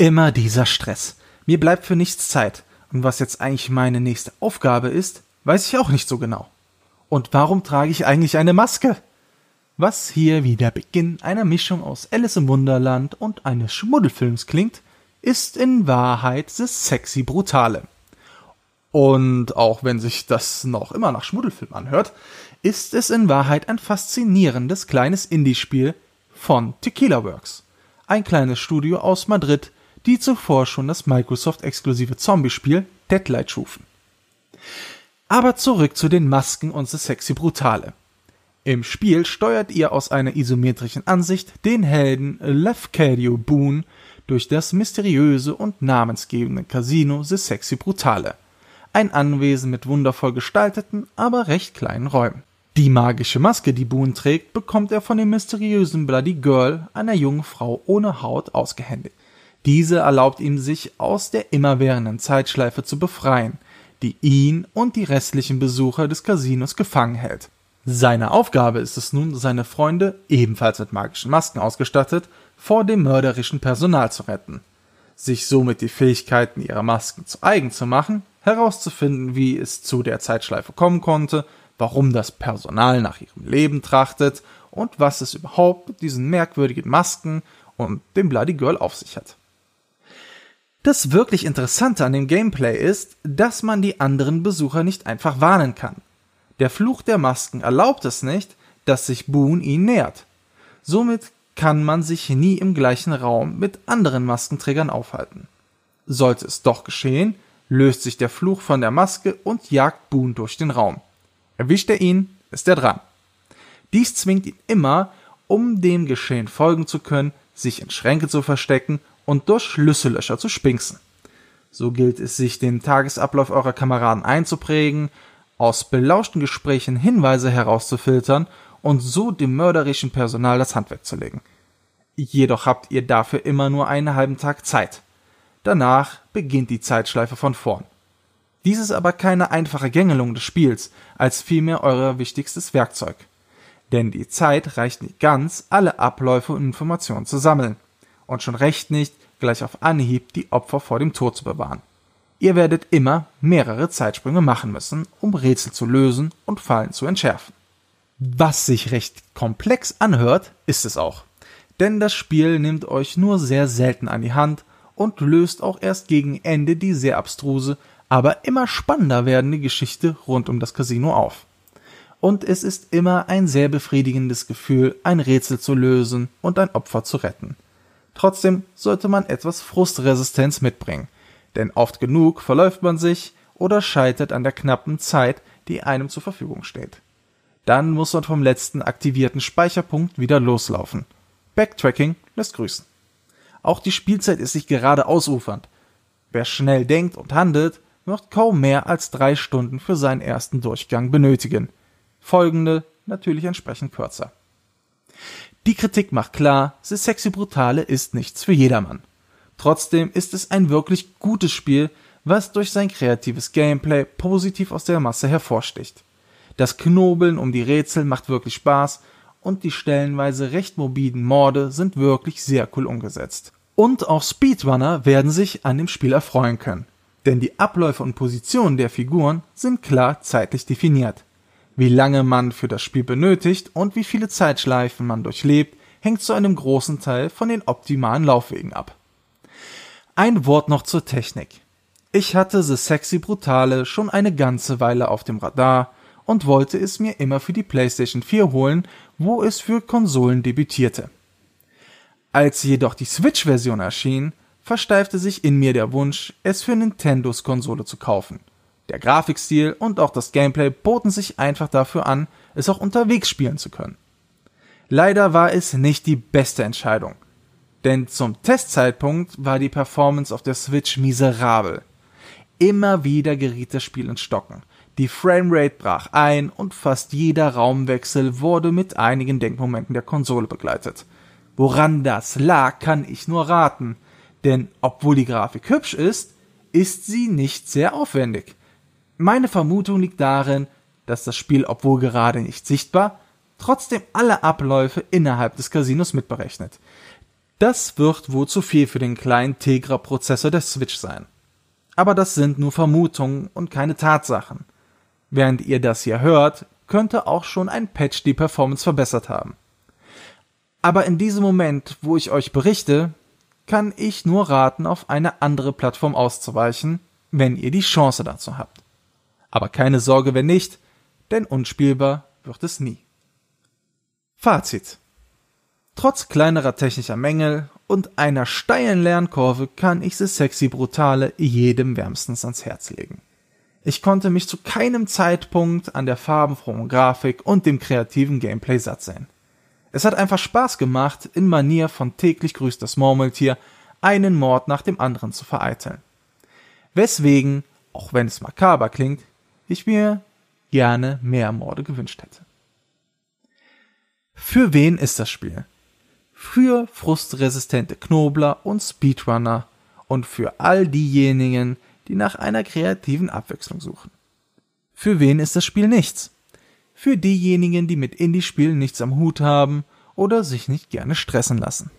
Immer dieser Stress. Mir bleibt für nichts Zeit. Und was jetzt eigentlich meine nächste Aufgabe ist, weiß ich auch nicht so genau. Und warum trage ich eigentlich eine Maske? Was hier wie der Beginn einer Mischung aus Alice im Wunderland und eines Schmuddelfilms klingt, ist in Wahrheit das sexy Brutale. Und auch wenn sich das noch immer nach Schmuddelfilm anhört, ist es in Wahrheit ein faszinierendes kleines Indie-Spiel von Tequila Works. Ein kleines Studio aus Madrid, die zuvor schon das Microsoft-exklusive Zombie-Spiel Deadlight schufen. Aber zurück zu den Masken und The Sexy Brutale. Im Spiel steuert ihr aus einer isometrischen Ansicht den Helden Lefcadio Boone durch das mysteriöse und namensgebende Casino The Sexy Brutale. Ein Anwesen mit wundervoll gestalteten, aber recht kleinen Räumen. Die magische Maske, die Boone trägt, bekommt er von dem mysteriösen Bloody Girl, einer jungen Frau ohne Haut, ausgehändigt. Diese erlaubt ihm, sich aus der immerwährenden Zeitschleife zu befreien, die ihn und die restlichen Besucher des Casinos gefangen hält. Seine Aufgabe ist es nun, seine Freunde, ebenfalls mit magischen Masken ausgestattet, vor dem mörderischen Personal zu retten, sich somit die Fähigkeiten ihrer Masken zu eigen zu machen, herauszufinden, wie es zu der Zeitschleife kommen konnte, warum das Personal nach ihrem Leben trachtet und was es überhaupt mit diesen merkwürdigen Masken und dem Bloody Girl auf sich hat. Das wirklich Interessante an dem Gameplay ist, dass man die anderen Besucher nicht einfach warnen kann. Der Fluch der Masken erlaubt es nicht, dass sich Boone ihnen nähert. Somit kann man sich nie im gleichen Raum mit anderen Maskenträgern aufhalten. Sollte es doch geschehen, löst sich der Fluch von der Maske und jagt Boone durch den Raum. Erwischt er ihn, ist er dran. Dies zwingt ihn immer, um dem Geschehen folgen zu können, sich in Schränke zu verstecken und durch Schlüssellöcher zu spinksen. So gilt es sich, den Tagesablauf eurer Kameraden einzuprägen, aus belauschten Gesprächen Hinweise herauszufiltern und so dem mörderischen Personal das Handwerk zu legen. Jedoch habt ihr dafür immer nur einen halben Tag Zeit. Danach beginnt die Zeitschleife von vorn. Dies ist aber keine einfache Gängelung des Spiels, als vielmehr euer wichtigstes Werkzeug. Denn die Zeit reicht nicht ganz, alle Abläufe und Informationen zu sammeln und schon recht nicht gleich auf Anhieb die Opfer vor dem Tod zu bewahren. Ihr werdet immer mehrere Zeitsprünge machen müssen, um Rätsel zu lösen und Fallen zu entschärfen. Was sich recht komplex anhört, ist es auch. Denn das Spiel nimmt euch nur sehr selten an die Hand und löst auch erst gegen Ende die sehr abstruse, aber immer spannender werdende Geschichte rund um das Casino auf. Und es ist immer ein sehr befriedigendes Gefühl, ein Rätsel zu lösen und ein Opfer zu retten. Trotzdem sollte man etwas Frustresistenz mitbringen, denn oft genug verläuft man sich oder scheitert an der knappen Zeit, die einem zur Verfügung steht. Dann muss man vom letzten aktivierten Speicherpunkt wieder loslaufen. Backtracking lässt grüßen. Auch die Spielzeit ist nicht gerade ausufernd. Wer schnell denkt und handelt, wird kaum mehr als drei Stunden für seinen ersten Durchgang benötigen. Folgende natürlich entsprechend kürzer. Die Kritik macht klar, The Sexy Brutale ist nichts für jedermann. Trotzdem ist es ein wirklich gutes Spiel, was durch sein kreatives Gameplay positiv aus der Masse hervorsticht. Das Knobeln um die Rätsel macht wirklich Spaß und die stellenweise recht morbiden Morde sind wirklich sehr cool umgesetzt. Und auch Speedrunner werden sich an dem Spiel erfreuen können. Denn die Abläufe und Positionen der Figuren sind klar zeitlich definiert. Wie lange man für das Spiel benötigt und wie viele Zeitschleifen man durchlebt, hängt zu einem großen Teil von den optimalen Laufwegen ab. Ein Wort noch zur Technik. Ich hatte The Sexy Brutale schon eine ganze Weile auf dem Radar und wollte es mir immer für die PlayStation 4 holen, wo es für Konsolen debütierte. Als jedoch die Switch-Version erschien, versteifte sich in mir der Wunsch, es für Nintendos Konsole zu kaufen. Der Grafikstil und auch das Gameplay boten sich einfach dafür an, es auch unterwegs spielen zu können. Leider war es nicht die beste Entscheidung, denn zum Testzeitpunkt war die Performance auf der Switch miserabel. Immer wieder geriet das Spiel ins Stocken. Die Framerate brach ein und fast jeder Raumwechsel wurde mit einigen Denkmomenten der Konsole begleitet. Woran das lag, kann ich nur raten, denn obwohl die Grafik hübsch ist, ist sie nicht sehr aufwendig. Meine Vermutung liegt darin, dass das Spiel, obwohl gerade nicht sichtbar, trotzdem alle Abläufe innerhalb des Casinos mitberechnet. Das wird wohl zu viel für den kleinen Tegra-Prozessor der Switch sein. Aber das sind nur Vermutungen und keine Tatsachen. Während ihr das hier hört, könnte auch schon ein Patch die Performance verbessert haben. Aber in diesem Moment, wo ich euch berichte, kann ich nur raten, auf eine andere Plattform auszuweichen, wenn ihr die Chance dazu habt. Aber keine Sorge, wenn nicht, denn unspielbar wird es nie. Fazit. Trotz kleinerer technischer Mängel und einer steilen Lernkurve kann ich The Sexy Brutale jedem wärmstens ans Herz legen. Ich konnte mich zu keinem Zeitpunkt an der farbenfrohen Grafik und dem kreativen Gameplay satt sehen. Es hat einfach Spaß gemacht, in Manier von täglich grüßt das Murmeltier einen Mord nach dem anderen zu vereiteln. Weswegen, auch wenn es makaber klingt, ich mir gerne mehr Morde gewünscht hätte. Für wen ist das Spiel? Für frustresistente Knobler und Speedrunner und für all diejenigen, die nach einer kreativen Abwechslung suchen. Für wen ist das Spiel nichts? Für diejenigen, die mit Indie-Spielen nichts am Hut haben oder sich nicht gerne stressen lassen.